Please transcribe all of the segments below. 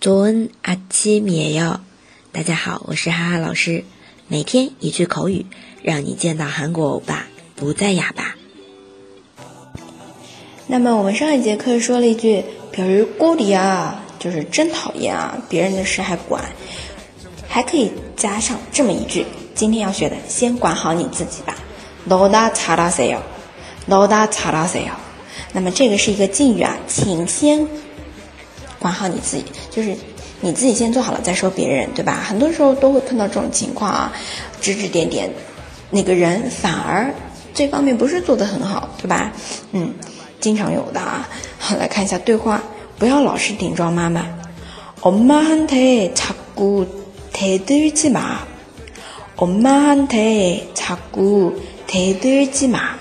조은아침이에 요。 大家好，我是哈哈老师，每天一句口语，让你见到韩国欧巴不再哑巴。那么我们上一节课说了一句“表示孤立啊”，就是真讨厌啊，别人的事还管，还可以加上这么一句，今天要学的，先管好你自己吧。너다잘하세 요， 너다잘하세 요。 那么这个是一个敬语啊，请先 管好你自己，就是你自己先做好了再说别人，对吧？很多时候都会碰到这种情况啊，指指点点那个人，反而这方面不是做的很好，对吧？嗯，经常有的啊。好，来看一下对话，不要老是顶撞妈妈。엄마한테자꾸대들지 마。 엄마한테자꾸대들지 마。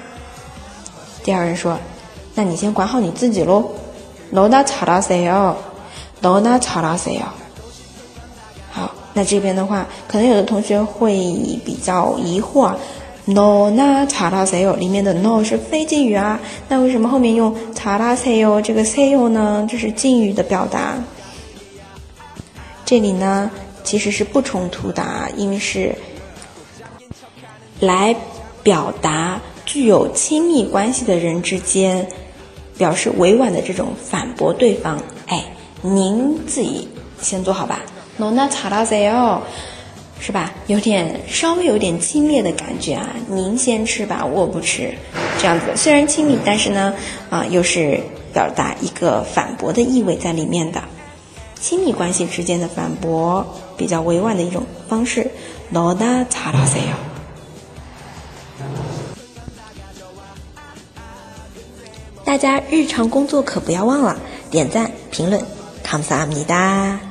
第二人说。那你先管好你自己喽。너나잘하세 요， 너나잘하세 요。 好，那这边的话，可能有的同学会比较疑惑，너나잘하세 요， 里面的 no 是非敬语啊，那为什么后面用잘하세 요？ 这个 say 요 呢？这是敬语的表达。这里呢，其实是不冲突的，因为是来表达具有亲密关系的人之间。表示委婉的这种反驳对方，哎， 您自己先做好吧。onetwo 是吧？有点稍微有点轻蔑的感觉啊。您先吃吧，我不吃。这样子虽然亲密，但是呢，啊，又是表达一个反驳的意味在里面的。亲密关系之间的反驳，比较委婉的一种方式。onetwo。大家日常工作可不要忘了点赞、评论， 감사합니다。